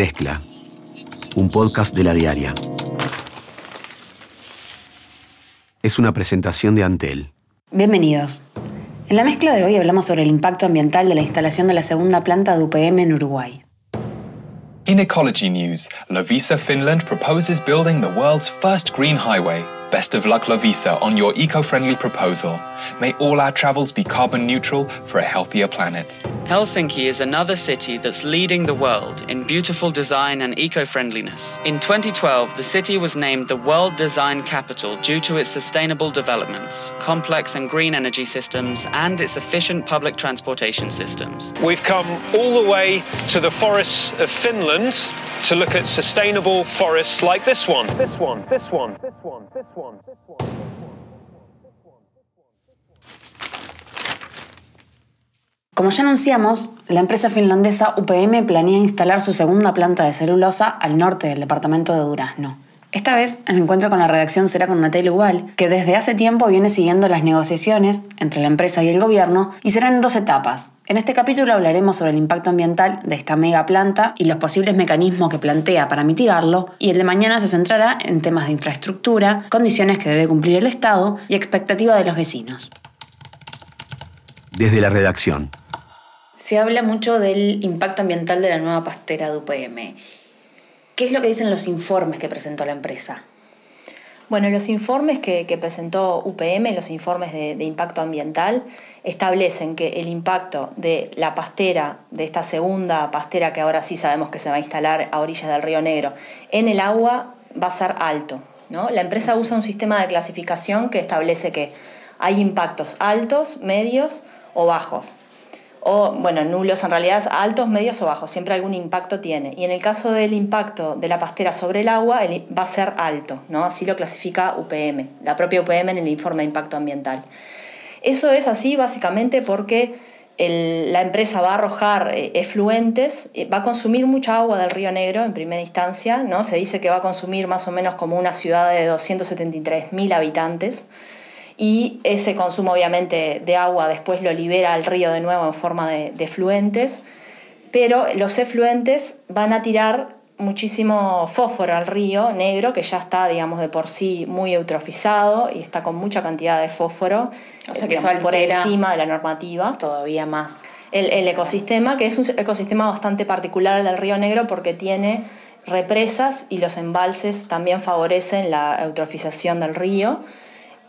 Mezcla, un podcast de la diaria. Es una presentación de Antel. Bienvenidos. En la mezcla de hoy hablamos sobre el impacto ambiental de la instalación de la segunda planta de UPM en Uruguay. In ecology news, Lovisa Finland proposes building the world's first green highway. Best of luck, Lovisa, on your eco friendly proposal. May all our travels be carbon neutral for a healthier planet. Helsinki is another city that's leading the world in beautiful design and eco friendliness. In 2012, the city was named the World Design Capital due to its sustainable developments, complex and green energy systems, and its efficient public transportation systems. We've come all the way to the forests of Finland to look at sustainable forests like this one. This one, this one, this one, this one, Como ya anunciamos, la empresa finlandesa UPM planea instalar su segunda planta de celulosa al norte del departamento de Durazno. Esta vez, el encuentro con la redacción será con Natalia Ubal, que desde hace tiempo viene siguiendo las negociaciones entre la empresa y el gobierno y serán en dos etapas. En este capítulo hablaremos sobre el impacto ambiental de esta mega planta y los posibles mecanismos que plantea para mitigarlo, y el de mañana se centrará en temas de infraestructura, condiciones que debe cumplir el Estado y expectativa de los vecinos. Desde la redacción. Se habla mucho del impacto ambiental de la nueva pastera de UPM. ¿Qué es lo que dicen los informes que presentó la empresa? Bueno, los informes que, presentó UPM, los informes de, de, impacto ambiental, establecen que el impacto de la pastera, de esta segunda pastera que ahora sí sabemos que se va a instalar a orillas del río Negro, en el agua va a ser alto. ¿no? La empresa usa un sistema de clasificación que establece que hay impactos altos, medios o bajos o bueno, nulos en realidad, altos, medios o bajos, siempre algún impacto tiene. Y en el caso del impacto de la pastera sobre el agua, va a ser alto, ¿no? Así lo clasifica UPM, la propia UPM en el informe de impacto ambiental. Eso es así básicamente porque la empresa va a arrojar eh, efluentes, eh, va a consumir mucha agua del río Negro en primera instancia, ¿no? Se dice que va a consumir más o menos como una ciudad de 273.000 habitantes y ese consumo obviamente de agua después lo libera al río de nuevo en forma de, de efluentes, pero los efluentes van a tirar muchísimo fósforo al río negro, que ya está, digamos, de por sí muy eutrofizado y está con mucha cantidad de fósforo, o sea que digamos, por encima de la normativa. Todavía más. El, el, ecosistema, que es un ecosistema bastante particular del río negro porque tiene represas y los embalses también favorecen la eutrofización del río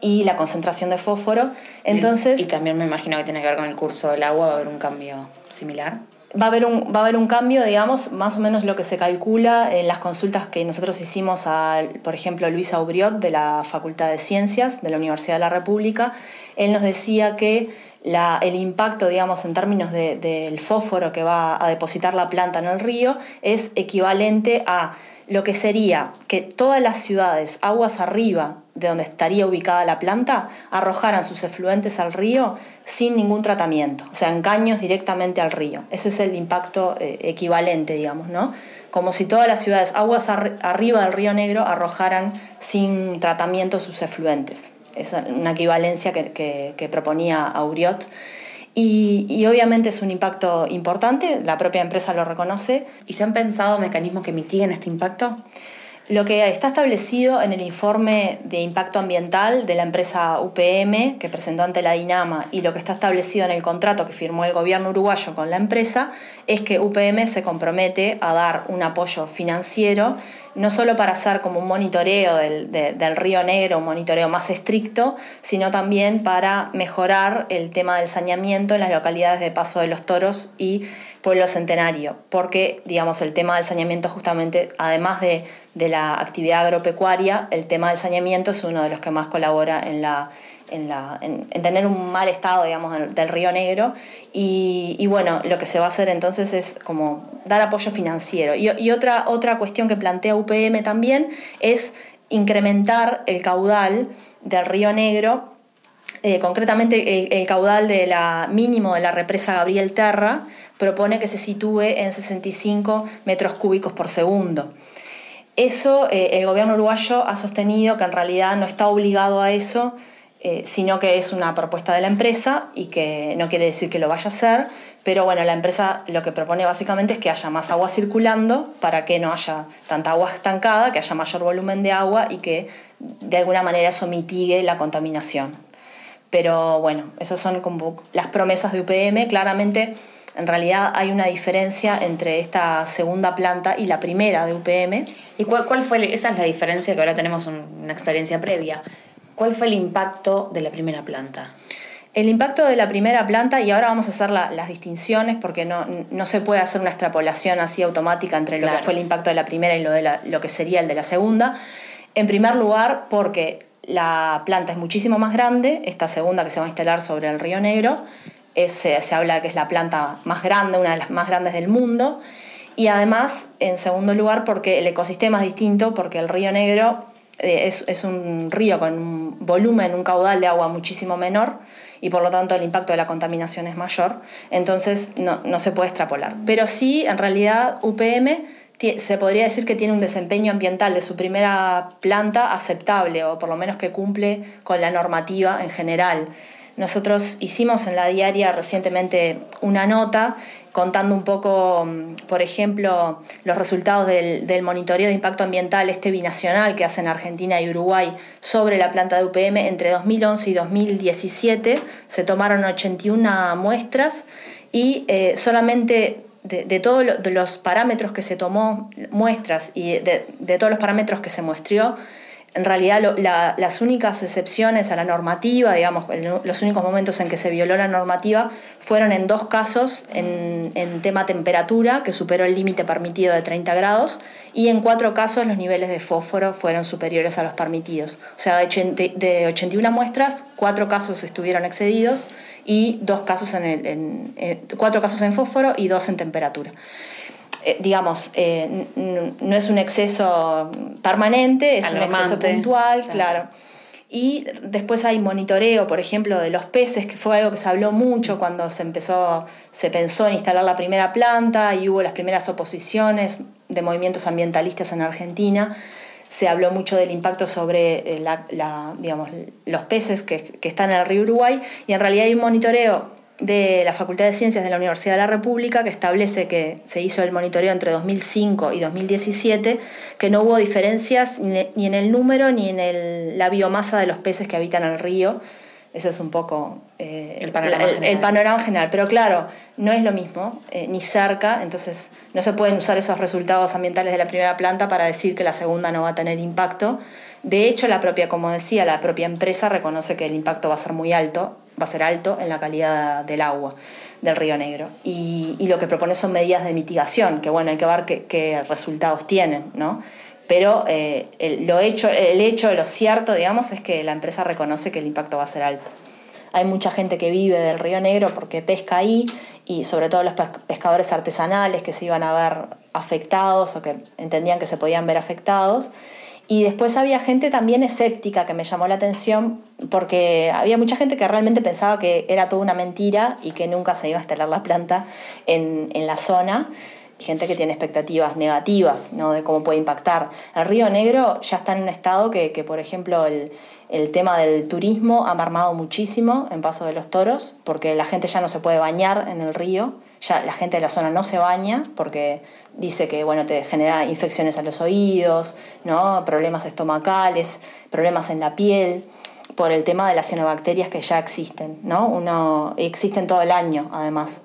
y la concentración de fósforo. Entonces, y, también me imagino que tiene que ver con el curso del agua, va a haber un cambio similar. Va a, haber un, va a haber un cambio, digamos, más o menos lo que se calcula en las consultas que nosotros hicimos a, por ejemplo, Luis Aubriot de la Facultad de Ciencias de la Universidad de la República. Él nos decía que la, el impacto, digamos, en términos del de, fósforo que va a depositar la planta en el río es equivalente a lo que sería que todas las ciudades, aguas arriba de donde estaría ubicada la planta, arrojaran sus efluentes al río sin ningún tratamiento, o sea, en caños directamente al río. Ese es el impacto eh, equivalente, digamos, ¿no? Como si todas las ciudades, aguas ar arriba del río Negro, arrojaran sin tratamiento sus efluentes. Es una equivalencia que, que, que proponía Auriot. Y, y, obviamente es un impacto importante, la propia empresa lo reconoce. ¿Y se han pensado mecanismos que mitiguen este impacto? Lo que está establecido en el informe de impacto ambiental de la empresa UPM que presentó ante la DINAMA y lo que está establecido en el contrato que firmó el gobierno uruguayo con la empresa es que UPM se compromete a dar un apoyo financiero no solo para hacer como un monitoreo del, de, del, río Negro, un monitoreo más estricto, sino también para mejorar el tema del saneamiento en las localidades de Paso de los Toros y Pueblo Centenario, porque digamos el tema del saneamiento justamente, además de, de la actividad agropecuaria, el tema del saneamiento es uno de los que más colabora en la en, la, en, en, tener un mal estado, digamos, del, río Negro. Y, y, bueno, lo que se va a hacer entonces es como dar apoyo financiero. Y, otra, otra cuestión que plantea UPM también es incrementar el caudal del río Negro eh, concretamente el, el, caudal de la mínimo de la represa Gabriel Terra propone que se sitúe en 65 metros cúbicos por segundo. Eso eh, el gobierno uruguayo ha sostenido que en realidad no está obligado a eso, eh, sino que es una propuesta de la empresa y que no quiere decir que lo vaya a hacer, pero bueno, la empresa lo que propone básicamente es que haya más agua circulando para que no haya tanta agua estancada, que haya mayor volumen de agua y que de alguna manera eso mitigue la contaminación. Pero bueno, esas son como las promesas de UPM. Claramente, en realidad hay una diferencia entre esta segunda planta y la primera de UPM. ¿Y cuál, cuál fue? Esa es la diferencia que ahora tenemos una experiencia previa. ¿Cuál fue el impacto de la primera planta? El impacto de la primera planta, y ahora vamos a hacer las distinciones porque no, no, se puede hacer una extrapolación así automática entre lo que fue el impacto de la primera y lo, de lo que sería el de la segunda. En primer lugar, porque la planta es muchísimo más grande, esta segunda que se va a instalar sobre el Río Negro, es, se, habla que es la planta más grande, una de las más grandes del mundo, y además, en segundo lugar, porque el ecosistema es distinto, porque el Río Negro eh, es, es, un río con un volumen, un caudal de agua muchísimo menor y por lo tanto el impacto de la contaminación es mayor, entonces no, no se puede extrapolar. Pero sí, en realidad, UPM se podría decir que tiene un desempeño ambiental de su primera planta aceptable o por lo menos que cumple con la normativa en general. Nosotros hicimos en la diaria recientemente una nota contando un poco, mm, por ejemplo, los resultados del, monitoreo de impacto ambiental este binacional que hacen Argentina y Uruguay sobre la planta de UPM entre 2011 y 2017. Se tomaron 81 muestras y eh, solamente de, todos los parámetros que se tomó, muestras y de, de todos los parámetros que se muestrió, en realidad las únicas excepciones a la normativa, digamos, los únicos momentos en que se violó la normativa fueron en dos casos en, tema temperatura, que superó el límite permitido de 30 grados, y en cuatro casos los niveles de fósforo fueron superiores a los permitidos. O sea, de, de 81 muestras, cuatro casos estuvieron excedidos y dos casos en, el, eh, cuatro casos en fósforo y dos en temperatura. Eh, digamos, eh, no es un exceso permanente, es un exceso puntual, claro. Y después hay monitoreo, por ejemplo, de los peces, que fue algo que se habló mucho cuando se empezó, se pensó en instalar la primera planta y hubo las primeras oposiciones de movimientos ambientalistas en Argentina. Se habló mucho del impacto sobre eh, la, digamos, los peces que, que están en el río Uruguay y en realidad hay un monitoreo de la Facultad de Ciencias de la Universidad de la República que establece que se hizo el monitoreo entre 2005 y 2017, que no hubo diferencias ni en el número ni en el, la biomasa de los peces que habitan el río. Ese es un poco eh, el, panorama el, el, panorama general. Pero claro, no es lo mismo, eh, ni cerca, entonces no se pueden usar esos resultados ambientales de la primera planta para decir que la segunda no va a tener impacto. De hecho, la propia, como decía, la propia empresa reconoce que el impacto va a ser muy alto va a ser alto en la calidad del agua del Río Negro. Y, y lo que propone son medidas de mitigación, que bueno, hay que ver qué, qué resultados tienen, ¿no? Pero eh, el, lo hecho, el hecho, lo cierto, digamos, es que la empresa reconoce que el impacto va a ser alto. Hay mucha gente que vive del Río Negro porque pesca ahí y sobre todo los pescadores artesanales que se iban a ver afectados o que entendían que se podían ver afectados. Y después había gente también escéptica que me llamó la atención porque había mucha gente que realmente pensaba que era toda una mentira y que nunca se iba a instalar la planta en, en la zona. Gente que tiene expectativas negativas ¿no? de cómo puede impactar. El Río Negro ya está en un estado que, que por ejemplo, el, el tema del turismo ha marmado muchísimo en Paso de los Toros, porque la gente ya no se puede bañar en el río ya la gente de la zona no se baña porque dice que bueno, te genera infecciones a los oídos, ¿no? problemas estomacales, problemas en la piel, por el tema de las cianobacterias que ya existen, ¿no? Uno, existen todo el año además.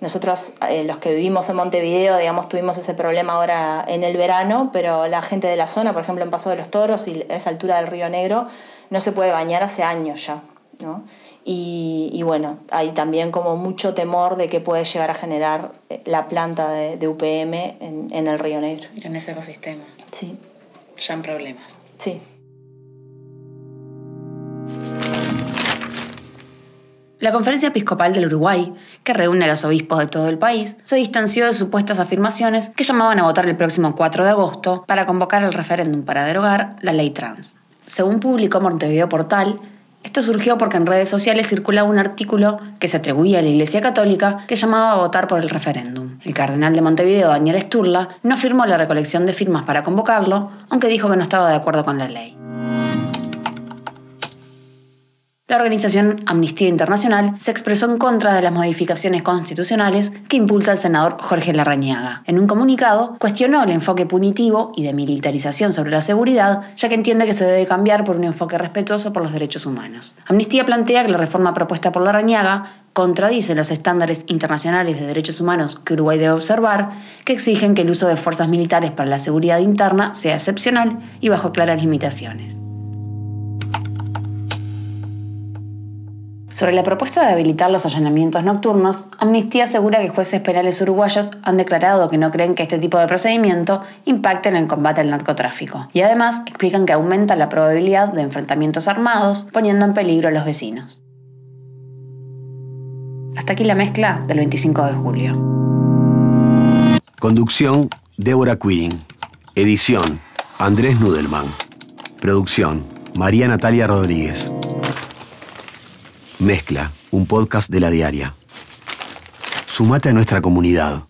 Nosotros, eh, los que vivimos en Montevideo, digamos, tuvimos ese problema ahora en el verano, pero la gente de la zona, por ejemplo, en Paso de los Toros y a esa altura del Río Negro, no se puede bañar hace años ya, ¿no? Y, y, bueno, hay también como mucho temor de que puede llegar a generar eh, la planta de, de UPM en, en, el Río Negro. En ese ecosistema. Sí. Ya en problemas. Sí. La Conferencia Episcopal del Uruguay, que reúne a los obispos de todo el país, se distanció de supuestas afirmaciones que llamaban a votar el próximo 4 de agosto para convocar el referéndum para derogar la ley trans. Según publicó Montevideo Portal, esto surgió porque en redes sociales circulaba un artículo que se atribuía a la Iglesia Católica que llamaba a votar por el referéndum. El cardenal de Montevideo, Daniel Esturla, no firmó la recolección de firmas para convocarlo, aunque dijo que no estaba de acuerdo con la ley. La organización Amnistía Internacional se expresó en contra de las modificaciones constitucionales que impulsa el senador Jorge Larrañaga. En un comunicado, cuestionó el enfoque punitivo y de militarización sobre la seguridad, ya que entiende que se debe cambiar por un enfoque respetuoso por los derechos humanos. Amnistía plantea que la reforma propuesta por Larrañaga contradice los estándares internacionales de derechos humanos que Uruguay debe observar, que exigen que el uso de fuerzas militares para la seguridad interna sea excepcional y bajo claras limitaciones. Sobre la propuesta de habilitar los allanamientos nocturnos, Amnistía asegura que jueces penales uruguayos han declarado que no creen que este tipo de procedimiento impacte en el combate al narcotráfico. Y además explican que aumenta la probabilidad de enfrentamientos armados, poniendo en peligro a los vecinos. Hasta aquí la mezcla del 25 de julio. Conducción, Débora Quirin. Edición, Andrés Nudelman. Producción, María Natalia Rodríguez. Mezcla, un podcast de la diaria. Sumate a nuestra comunidad.